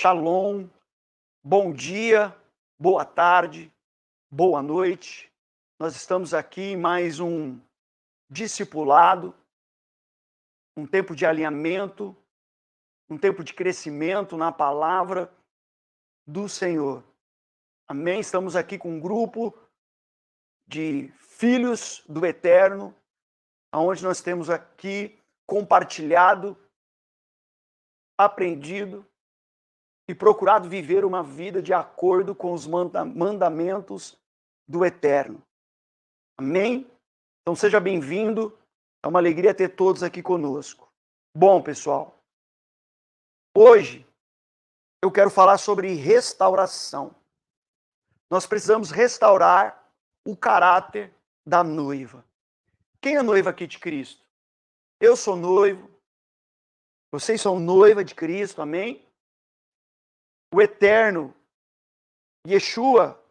Shalom, bom dia, boa tarde, boa noite. Nós estamos aqui em mais um discipulado, um tempo de alinhamento, um tempo de crescimento na palavra do Senhor. Amém? Estamos aqui com um grupo de filhos do Eterno, aonde nós temos aqui compartilhado, aprendido e procurado viver uma vida de acordo com os mandamentos do Eterno. Amém? Então seja bem-vindo. É uma alegria ter todos aqui conosco. Bom, pessoal, hoje eu quero falar sobre restauração. Nós precisamos restaurar o caráter da noiva. Quem é noiva aqui de Cristo? Eu sou noivo. Vocês são noiva de Cristo, amém? O eterno, Yeshua,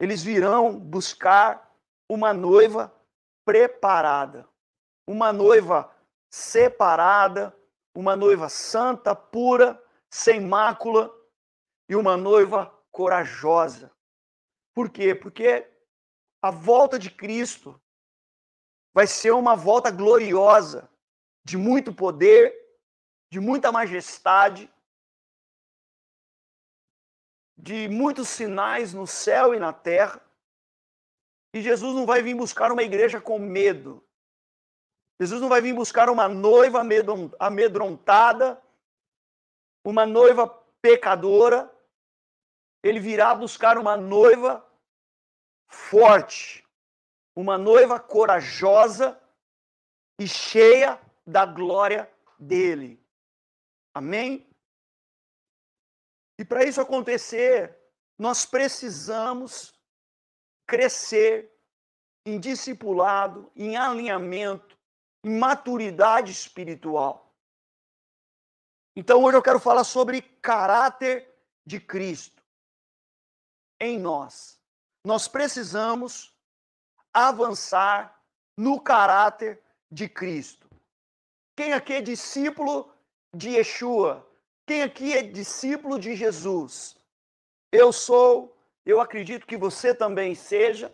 eles virão buscar uma noiva preparada, uma noiva separada, uma noiva santa, pura, sem mácula e uma noiva corajosa. Por quê? Porque a volta de Cristo vai ser uma volta gloriosa, de muito poder, de muita majestade, de muitos sinais no céu e na terra. E Jesus não vai vir buscar uma igreja com medo. Jesus não vai vir buscar uma noiva amedrontada, uma noiva pecadora. Ele virá buscar uma noiva forte, uma noiva corajosa e cheia da glória dele. Amém? E para isso acontecer, nós precisamos crescer em discipulado, em alinhamento, em maturidade espiritual. Então hoje eu quero falar sobre caráter de Cristo em nós. Nós precisamos avançar no caráter de Cristo. Quem aqui é discípulo de Yeshua? Quem aqui é discípulo de Jesus? Eu sou, eu acredito que você também seja.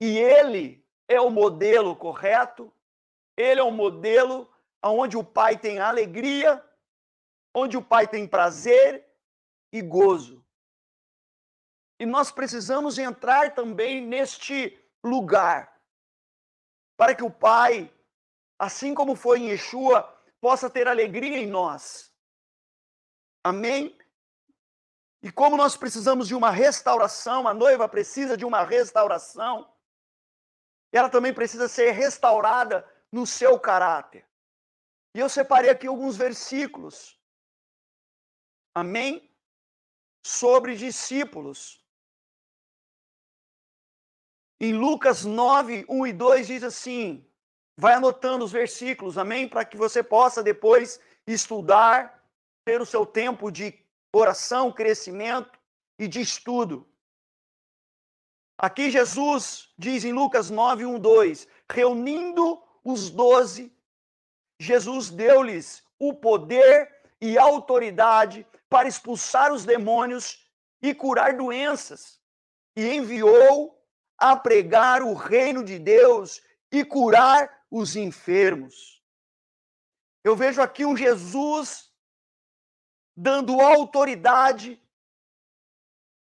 E ele é o modelo correto. Ele é o modelo onde o pai tem alegria, onde o pai tem prazer e gozo. E nós precisamos entrar também neste lugar para que o pai, assim como foi em Yeshua, possa ter alegria em nós. Amém? E como nós precisamos de uma restauração, a noiva precisa de uma restauração, ela também precisa ser restaurada no seu caráter. E eu separei aqui alguns versículos. Amém? Sobre discípulos. Em Lucas 9, 1 e 2 diz assim: vai anotando os versículos, amém? Para que você possa depois estudar ter o seu tempo de oração, crescimento e de estudo. Aqui Jesus diz em Lucas 9, 1, 2: reunindo os doze, Jesus deu-lhes o poder e autoridade para expulsar os demônios e curar doenças, e enviou a pregar o reino de Deus e curar os enfermos. Eu vejo aqui um Jesus dando autoridade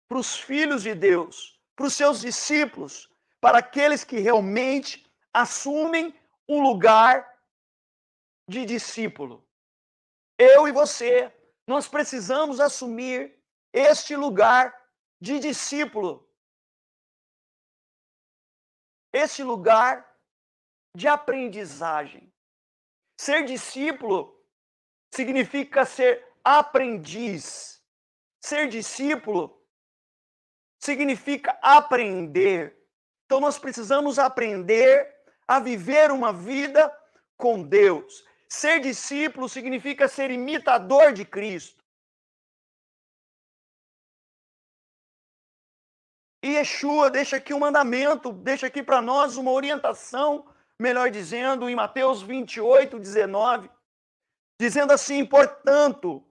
para os filhos de Deus, para os seus discípulos, para aqueles que realmente assumem um lugar de discípulo. Eu e você, nós precisamos assumir este lugar de discípulo. Este lugar de aprendizagem. Ser discípulo significa ser aprendiz. Ser discípulo significa aprender. Então nós precisamos aprender a viver uma vida com Deus. Ser discípulo significa ser imitador de Cristo. E Yeshua deixa aqui um mandamento, deixa aqui para nós uma orientação, melhor dizendo, em Mateus 28, 19, dizendo assim: portanto,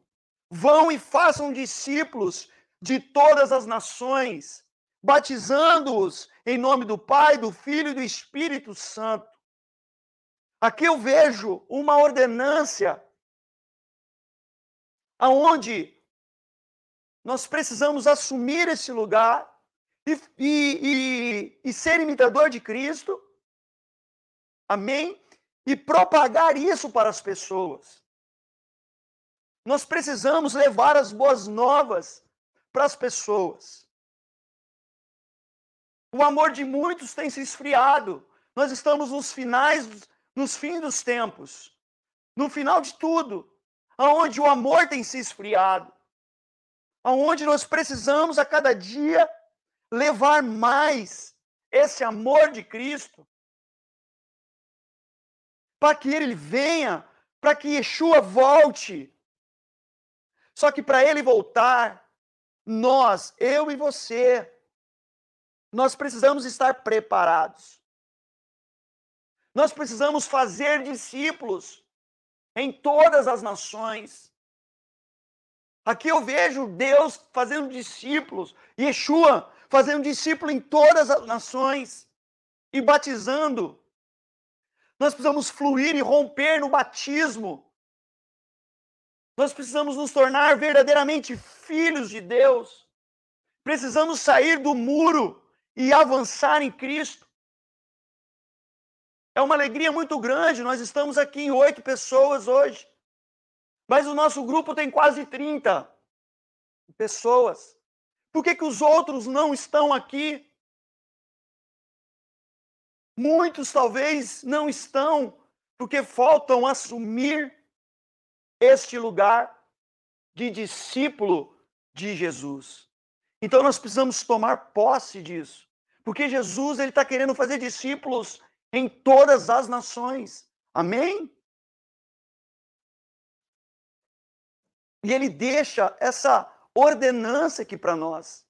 Vão e façam discípulos de todas as nações, batizando-os em nome do Pai, do Filho e do Espírito Santo. Aqui eu vejo uma ordenância aonde nós precisamos assumir esse lugar e, e, e, e ser imitador de Cristo. Amém? E propagar isso para as pessoas. Nós precisamos levar as boas novas para as pessoas. O amor de muitos tem se esfriado. Nós estamos nos finais, nos fins dos tempos. No final de tudo, aonde o amor tem se esfriado. Aonde nós precisamos a cada dia levar mais esse amor de Cristo para que ele venha, para que Yeshua volte. Só que para ele voltar, nós, eu e você, nós precisamos estar preparados. Nós precisamos fazer discípulos em todas as nações. Aqui eu vejo Deus fazendo discípulos, Yeshua fazendo discípulo em todas as nações e batizando. Nós precisamos fluir e romper no batismo. Nós precisamos nos tornar verdadeiramente filhos de Deus. Precisamos sair do muro e avançar em Cristo. É uma alegria muito grande. Nós estamos aqui em oito pessoas hoje. Mas o nosso grupo tem quase 30 pessoas. Por que, que os outros não estão aqui? Muitos talvez não estão porque faltam assumir este lugar de discípulo de Jesus. Então nós precisamos tomar posse disso, porque Jesus ele está querendo fazer discípulos em todas as nações. Amém? E ele deixa essa ordenança aqui para nós.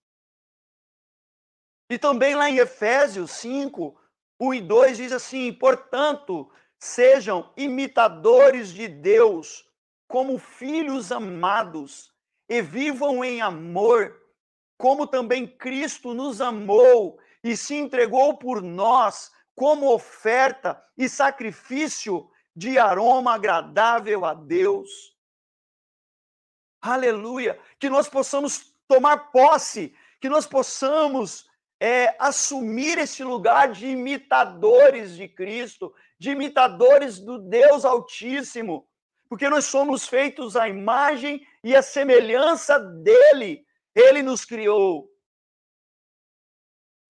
E também lá em Efésios 5, 1 e 2 diz assim: portanto, sejam imitadores de Deus como filhos amados e vivam em amor, como também Cristo nos amou e se entregou por nós como oferta e sacrifício de aroma agradável a Deus. Aleluia! Que nós possamos tomar posse, que nós possamos é, assumir esse lugar de imitadores de Cristo, de imitadores do Deus Altíssimo, porque nós somos feitos à imagem e à semelhança dele. Ele nos criou.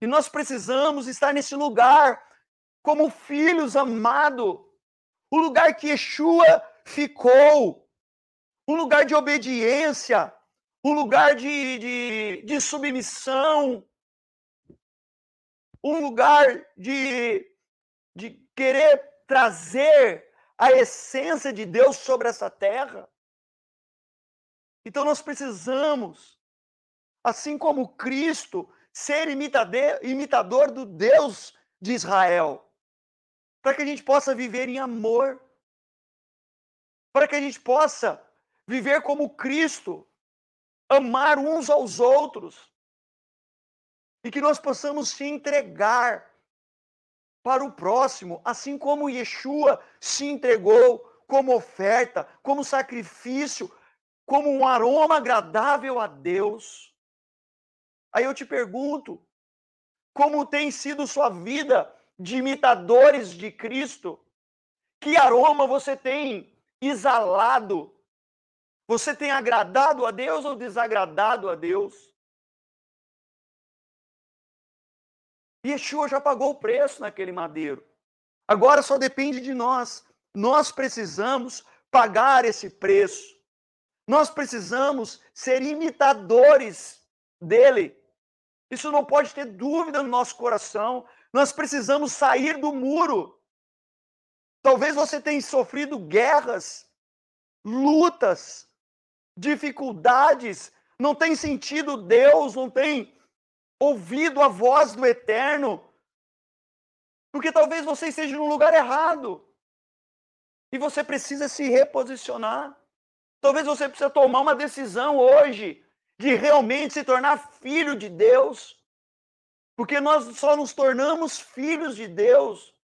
E nós precisamos estar nesse lugar como filhos amados, o lugar que Yeshua ficou um lugar de obediência, um lugar de, de, de submissão, um lugar de, de querer trazer a essência de Deus sobre essa terra. Então nós precisamos, assim como Cristo, ser imitador, do Deus de Israel, para que a gente possa viver em amor, para que a gente possa viver como Cristo, amar uns aos outros, e que nós possamos se entregar para o próximo, assim como Yeshua se entregou como oferta, como sacrifício, como um aroma agradável a Deus. Aí eu te pergunto, como tem sido sua vida de imitadores de Cristo? Que aroma você tem exalado você tem agradado a Deus ou desagradado a Deus? Yeshua já pagou o preço naquele madeiro. Agora só depende de nós. Nós precisamos pagar esse preço. Nós precisamos ser imitadores dele. Isso não pode ter dúvida no nosso coração. Nós precisamos sair do muro. Talvez você tenha sofrido guerras, lutas, dificuldades, não tem sentido Deus, não tem ouvido a voz do eterno. Porque talvez você esteja no lugar errado. E você precisa se reposicionar. Talvez você precise tomar uma decisão hoje de realmente se tornar filho de Deus. Porque nós só nos tornamos filhos de Deus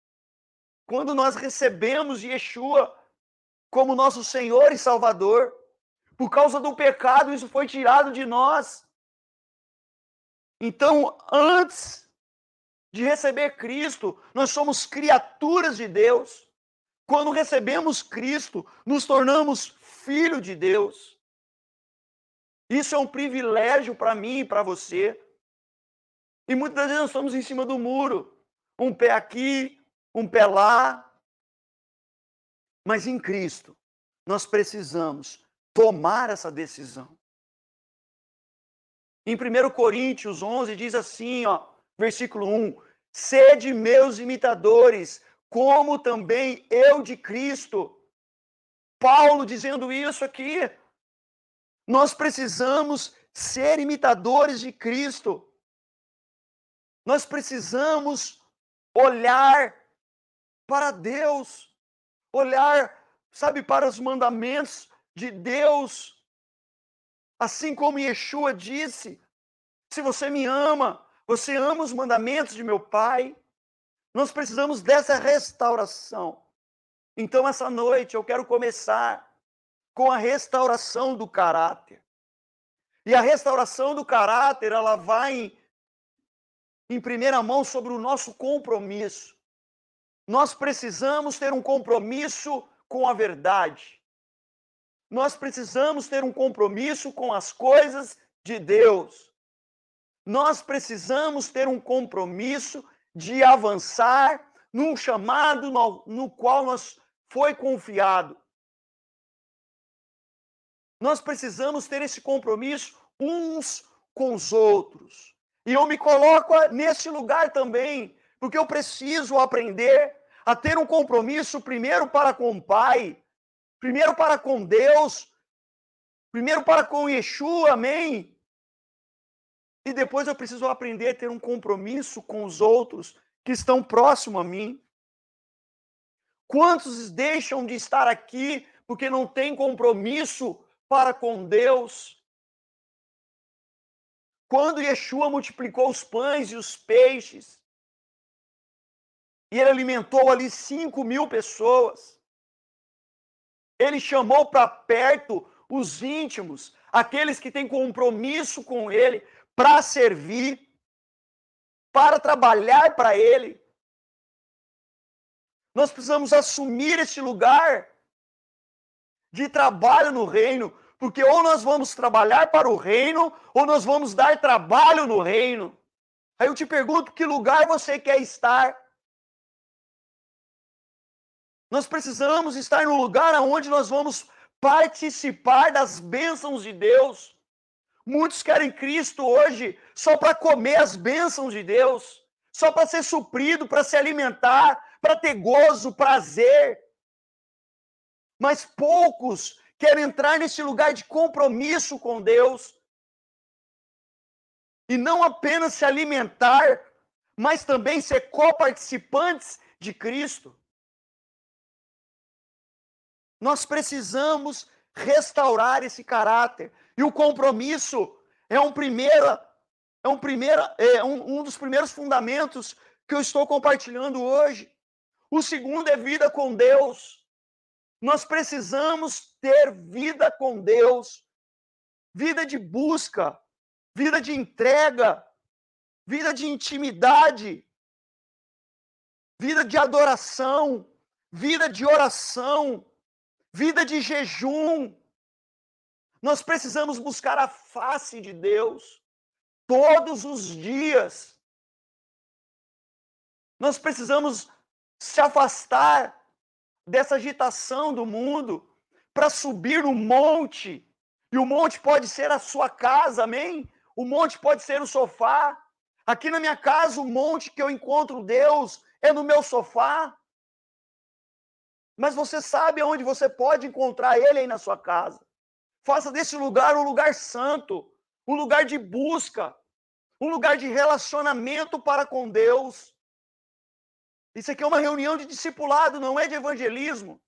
quando nós recebemos Yeshua como nosso Senhor e Salvador. Por causa do pecado, isso foi tirado de nós. Então, antes de receber Cristo, nós somos criaturas de Deus. Quando recebemos Cristo, nos tornamos filho de Deus. Isso é um privilégio para mim e para você. E muitas vezes nós estamos em cima do muro, um pé aqui, um pé lá. Mas em Cristo, nós precisamos tomar essa decisão. Em 1 Coríntios 11 diz assim, ó, versículo 1: Sede meus imitadores, como também eu de Cristo. Paulo dizendo isso aqui. Nós precisamos ser imitadores de Cristo. Nós precisamos olhar para Deus, olhar, sabe, para os mandamentos de Deus. Assim como Yeshua disse: se você me ama, você ama os mandamentos de meu Pai. Nós precisamos dessa restauração. Então, essa noite, eu quero começar com a restauração do caráter. E a restauração do caráter, ela vai em, em primeira mão sobre o nosso compromisso. Nós precisamos ter um compromisso com a verdade. Nós precisamos ter um compromisso com as coisas de Deus. Nós precisamos ter um compromisso de avançar num chamado no, no qual nós foi confiado. Nós precisamos ter esse compromisso uns com os outros. E eu me coloco nesse lugar também, porque eu preciso aprender a ter um compromisso primeiro para com o Pai, primeiro para com Deus, primeiro para com Yeshua, amém? E depois eu preciso aprender a ter um compromisso com os outros que estão próximo a mim. Quantos deixam de estar aqui porque não têm compromisso para com Deus? Quando Yeshua multiplicou os pães e os peixes, e ele alimentou ali cinco mil pessoas, ele chamou para perto os íntimos, aqueles que têm compromisso com ele, para servir, para trabalhar para ele. Nós precisamos assumir esse lugar de trabalho no reino, porque ou nós vamos trabalhar para o reino, ou nós vamos dar trabalho no reino. Aí eu te pergunto, que lugar você quer estar? Nós precisamos estar no lugar onde nós vamos participar das bênçãos de Deus. Muitos querem Cristo hoje só para comer as bênçãos de Deus, só para ser suprido, para se alimentar, para ter gozo, prazer. Mas poucos querem entrar nesse lugar de compromisso com Deus. E não apenas se alimentar, mas também ser coparticipantes de Cristo. Nós precisamos restaurar esse caráter. E o compromisso é um primeiro, é um primeiro, é um, um dos primeiros fundamentos que eu estou compartilhando hoje. O segundo é vida com Deus. Nós precisamos ter vida com Deus, vida de busca, vida de entrega, vida de intimidade, vida de adoração, vida de oração, vida de jejum. Nós precisamos buscar a face de Deus todos os dias. Nós precisamos se afastar dessa agitação do mundo para subir no monte. E o monte pode ser a sua casa, amém? O monte pode ser o sofá. Aqui na minha casa, o monte que eu encontro Deus é no meu sofá. Mas você sabe onde você pode encontrar Ele aí na sua casa. Faça desse lugar um lugar santo, um lugar de busca, um lugar de relacionamento para com Deus. Isso aqui é uma reunião de discipulado, não é de evangelismo.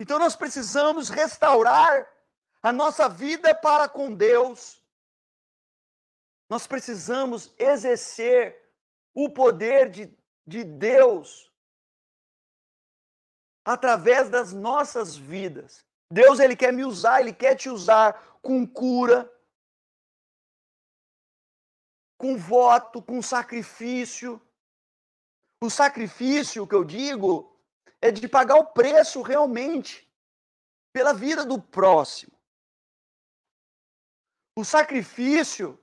Então nós precisamos restaurar a nossa vida para com Deus. Nós precisamos exercer o poder de, de Deus através das nossas vidas. Deus ele quer me usar, ele quer te usar com cura, com voto, com sacrifício. O sacrifício que eu digo é de pagar o preço realmente pela vida do próximo. O sacrifício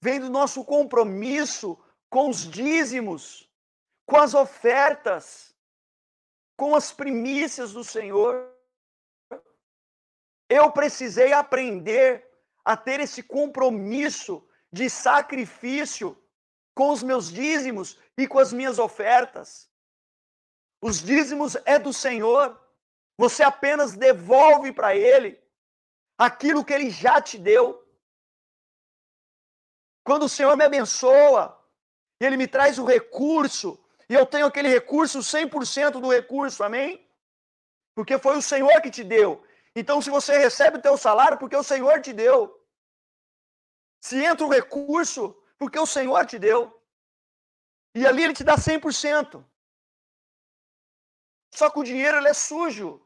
vem do nosso compromisso com os dízimos, com as ofertas, com as primícias do Senhor. Eu precisei aprender a ter esse compromisso de sacrifício com os meus dízimos e com as minhas ofertas. Os dízimos é do Senhor. Você apenas devolve para Ele aquilo que Ele já te deu. Quando o Senhor me abençoa, Ele me traz o recurso, e eu tenho aquele recurso, 100% do recurso, amém? Porque foi o Senhor que te deu. Então, se você recebe o teu salário, porque o Senhor te deu. Se entra o recurso, porque o Senhor te deu. E ali ele te dá 100%. Só que o dinheiro ele é sujo.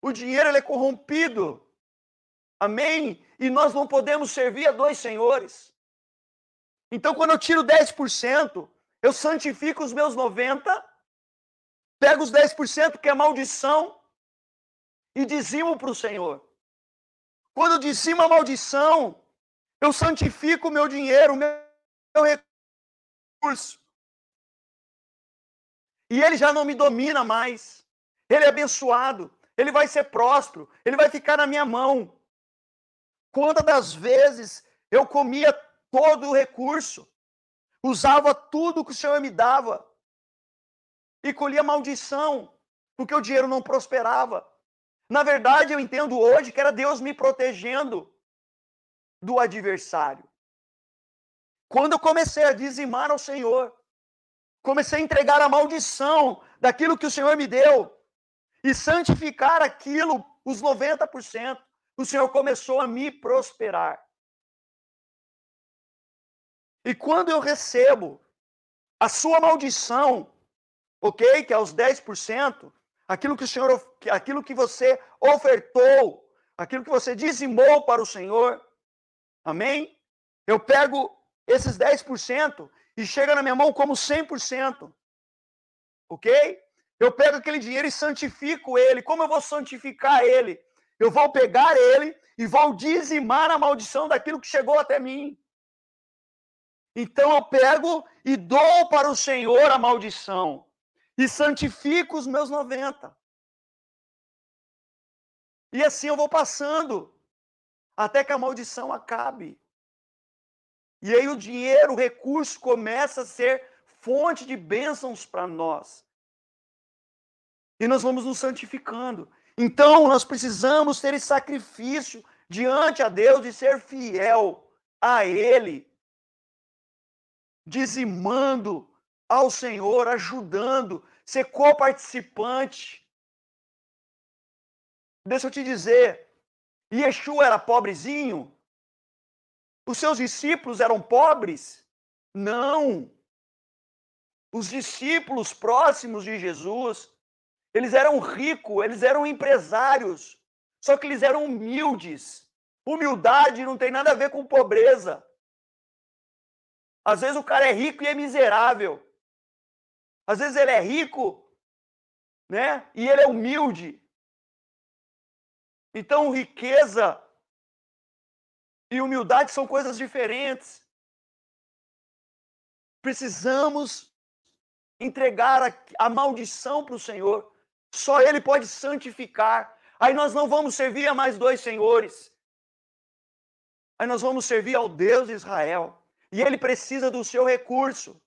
O dinheiro ele é corrompido. Amém? E nós não podemos servir a dois senhores. Então, quando eu tiro 10%, eu santifico os meus 90%, pego os 10% que é maldição e dizimo para o Senhor. Quando eu dizimo a maldição, eu santifico o meu dinheiro, o meu recurso. E ele já não me domina mais. Ele é abençoado. Ele vai ser próspero. Ele vai ficar na minha mão. Quantas das vezes eu comia todo o recurso, usava tudo que o Senhor me dava e colhia maldição, porque o dinheiro não prosperava. Na verdade, eu entendo hoje que era Deus me protegendo do adversário. Quando eu comecei a dizimar ao Senhor, comecei a entregar a maldição daquilo que o Senhor me deu e santificar aquilo, os 90%, o Senhor começou a me prosperar. E quando eu recebo a sua maldição, ok? Que é os 10%, aquilo que o Senhor, aquilo que você ofertou, aquilo que você dizimou para o Senhor, amém? Eu pego esses 10% e chega na minha mão como 100%, ok? Eu pego aquele dinheiro e santifico ele. Como eu vou santificar ele? Eu vou pegar ele e vou dizimar a maldição daquilo que chegou até mim. Então eu pego e dou para o Senhor a maldição e santifico os meus 90. E assim eu vou passando até que a maldição acabe. E aí o dinheiro, o recurso começa a ser fonte de bênçãos para nós. E nós vamos nos santificando. Então nós precisamos ter esse sacrifício diante a Deus e ser fiel a Ele, dizimando ao Senhor, ajudando, ser coparticipante. Deixa eu te dizer, Yeshua era pobrezinho? Os seus discípulos eram pobres? Não. Os discípulos próximos de Jesus, eles eram ricos, eles eram empresários, só que eles eram humildes. Humildade não tem nada a ver com pobreza. Às vezes o cara é rico e é miserável. Às vezes ele é rico, né? E ele é humilde. Então, riqueza e humildade são coisas diferentes. Precisamos entregar a, a maldição para o Senhor. Só Ele pode santificar. Aí nós não vamos servir a mais dois senhores. Aí nós vamos servir ao Deus de Israel. E Ele precisa do seu recurso.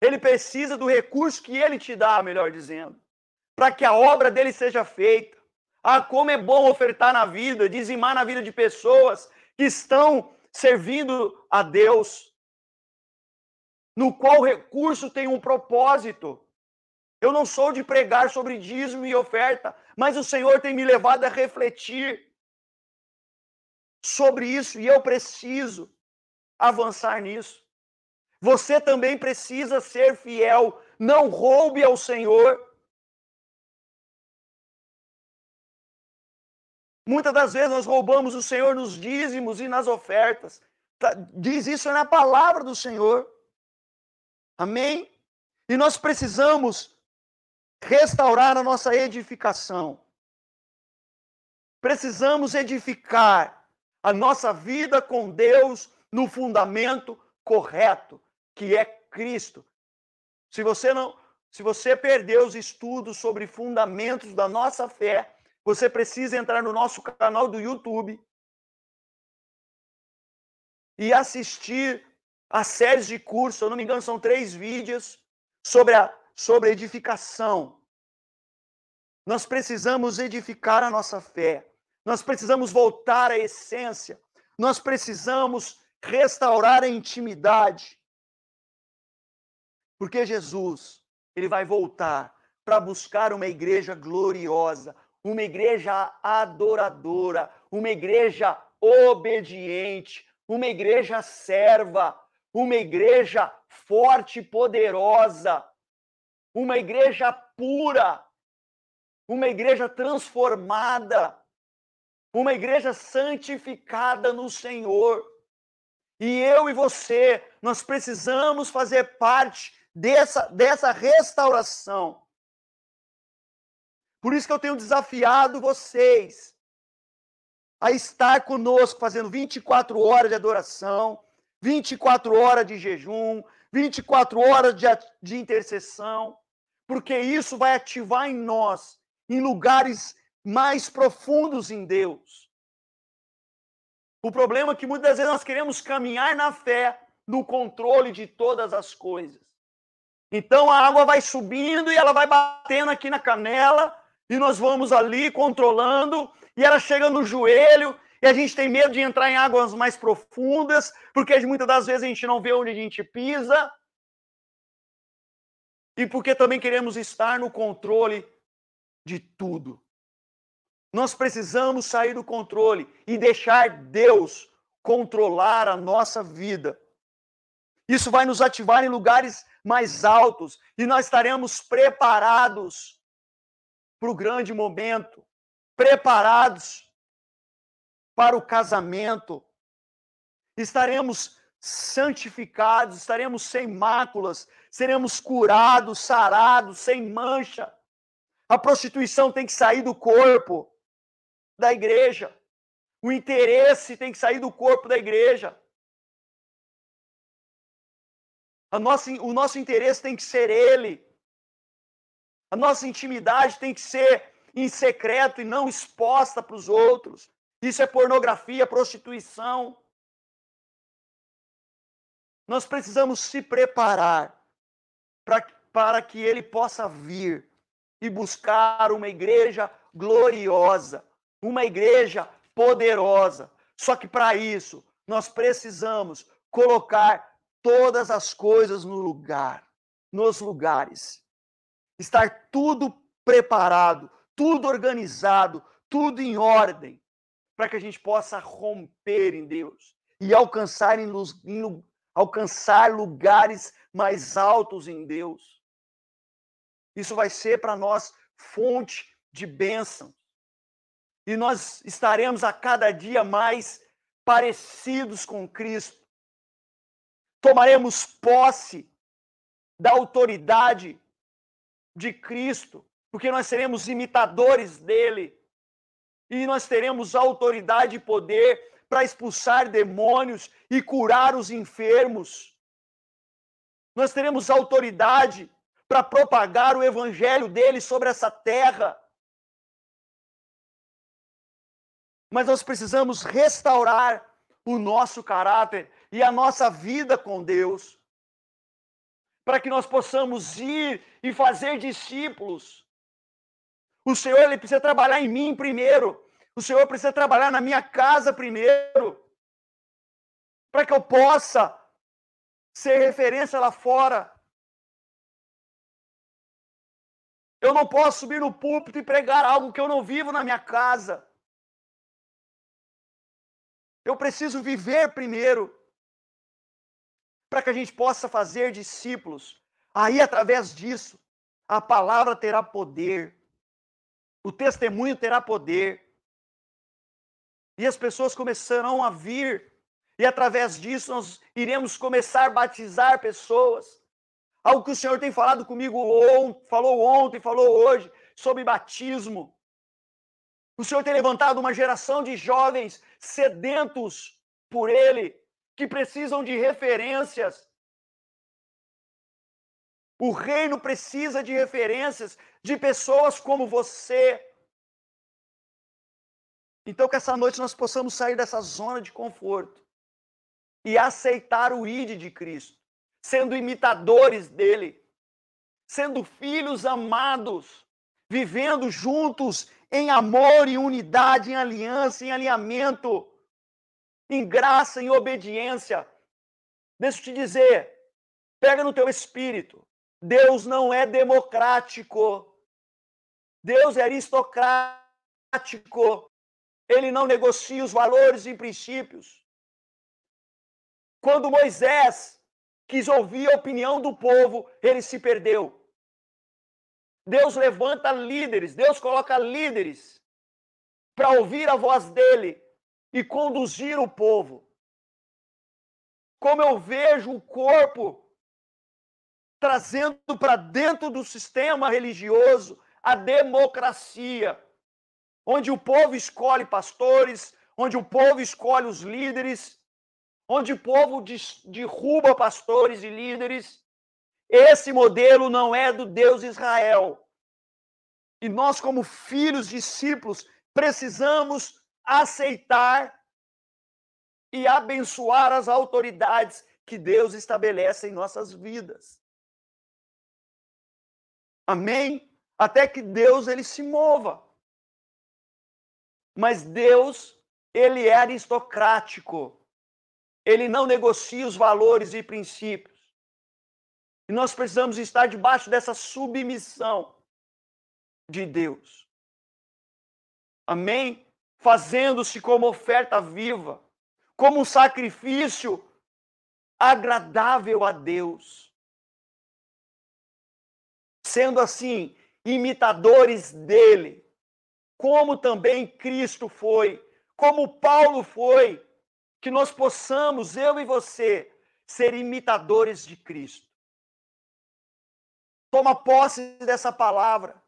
Ele precisa do recurso que ele te dá, melhor dizendo, para que a obra dele seja feita. Ah, como é bom ofertar na vida, dizimar na vida de pessoas que estão servindo a Deus, no qual o recurso tem um propósito. Eu não sou de pregar sobre dízimo e oferta, mas o Senhor tem me levado a refletir sobre isso e eu preciso avançar nisso. Você também precisa ser fiel. Não roube ao Senhor. Muitas das vezes nós roubamos o Senhor nos dízimos e nas ofertas. Tá, diz isso na palavra do Senhor. Amém? E nós precisamos restaurar a nossa edificação. Precisamos edificar a nossa vida com Deus no fundamento correto, que é Cristo. Se você não, se você perdeu os estudos sobre fundamentos da nossa fé, você precisa entrar no nosso canal do YouTube e assistir a séries de curso, se eu não me engano, são três vídeos sobre a sobre edificação. Nós precisamos edificar a nossa fé. Nós precisamos voltar à essência. Nós precisamos restaurar a intimidade. Porque Jesus, ele vai voltar para buscar uma igreja gloriosa, uma igreja adoradora, uma igreja obediente, uma igreja serva, uma igreja forte e poderosa, uma igreja pura, uma igreja transformada, uma igreja santificada no Senhor. E eu e você, nós precisamos fazer parte dessa, dessa restauração. Por isso que eu tenho desafiado vocês a estar conosco, fazendo 24 horas de adoração, 24 horas de jejum, 24 horas de, de intercessão, porque isso vai ativar em nós, em lugares mais profundos em Deus. O problema é que muitas vezes nós queremos caminhar na fé, no controle de todas as coisas. Então a água vai subindo e ela vai batendo aqui na canela, e nós vamos ali controlando, e ela chega no joelho, e a gente tem medo de entrar em águas mais profundas, porque muitas das vezes a gente não vê onde a gente pisa. E porque também queremos estar no controle de tudo. Nós precisamos sair do controle e deixar Deus controlar a nossa vida. Isso vai nos ativar em lugares mais altos e nós estaremos preparados para o grande momento, preparados para o casamento, estaremos santificados, estaremos sem máculas, seremos curados, sarados, sem mancha. A prostituição tem que sair do corpo da igreja. O interesse tem que sair do corpo da igreja. Nossa, o nosso interesse tem que ser Ele. A nossa intimidade tem que ser em secreto e não exposta para os outros. Isso é pornografia, prostituição. Nós precisamos se preparar pra, para que Ele possa vir e buscar uma igreja gloriosa, uma igreja poderosa. Só que para isso, nós precisamos colocar todas as coisas no lugar, nos lugares. Estar tudo preparado, tudo organizado, tudo em ordem, para que a gente possa romper em Deus e alcançar, em, em, alcançar lugares mais altos em Deus. Isso vai ser para nós fonte de bênção e nós estaremos a cada dia mais parecidos com Cristo. Tomaremos posse da autoridade de Cristo, porque nós seremos imitadores dele. E nós teremos autoridade e poder para expulsar demônios e curar os enfermos. Nós teremos autoridade para propagar o evangelho dele sobre essa terra. Mas nós precisamos restaurar o nosso caráter e a nossa vida com Deus, para que nós possamos ir e fazer discípulos. O Senhor ele precisa trabalhar em mim primeiro. O Senhor precisa trabalhar na minha casa primeiro, para que eu possa ser referência lá fora. Eu não posso subir no púlpito e pregar algo que eu não vivo na minha casa. Eu preciso viver primeiro para que a gente possa fazer discípulos. Aí, através disso, a palavra terá poder, o testemunho terá poder, e as pessoas começarão a vir, e através disso nós iremos começar a batizar pessoas. Algo que o Senhor tem falado comigo, falou ontem, falou hoje, sobre batismo. O Senhor tem levantado uma geração de jovens sedentos por Ele, que precisam de referências. O reino precisa de referências, de pessoas como você. Então, que essa noite nós possamos sair dessa zona de conforto e aceitar o ID de Cristo, sendo imitadores dele, sendo filhos amados, vivendo juntos em amor, em unidade, em aliança, em alinhamento em graça, em obediência. Deixa eu te dizer, pega no teu espírito. Deus não é democrático. Deus é aristocrático. Ele não negocia os valores e princípios. Quando Moisés quis ouvir a opinião do povo, ele se perdeu. Deus levanta líderes, Deus coloca líderes para ouvir a voz dele e conduzir o povo. Como eu vejo o corpo trazendo para dentro do sistema religioso a democracia, onde o povo escolhe pastores, onde o povo escolhe os líderes, onde o povo derruba pastores e líderes. Esse modelo não é do Deus Israel. E nós, como filhos, discípulos, precisamos aceitar e abençoar as autoridades que Deus estabelece em nossas vidas. Amém? Até que Deus ele se mova. Mas Deus, ele é aristocrático. Ele não negocia os valores e princípios. E nós precisamos estar debaixo dessa submissão de Deus. Amém? fazendo-se como oferta viva, como um sacrifício agradável a Deus. Sendo assim, imitadores dele, como também Cristo foi, como Paulo foi, que nós possamos, eu e você, ser imitadores de Cristo. Toma posse dessa palavra.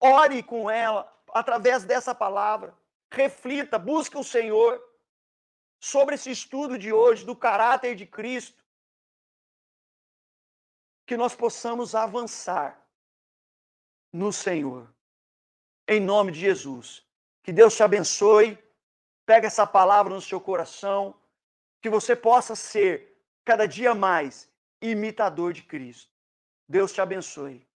Ore com ela, através dessa palavra. Reflita, busque o Senhor sobre esse estudo de hoje do caráter de Cristo. Que nós possamos avançar no Senhor. Em nome de Jesus. Que Deus te abençoe. Pega essa palavra no seu coração. Que você possa ser cada dia mais imitador de Cristo. Deus te abençoe.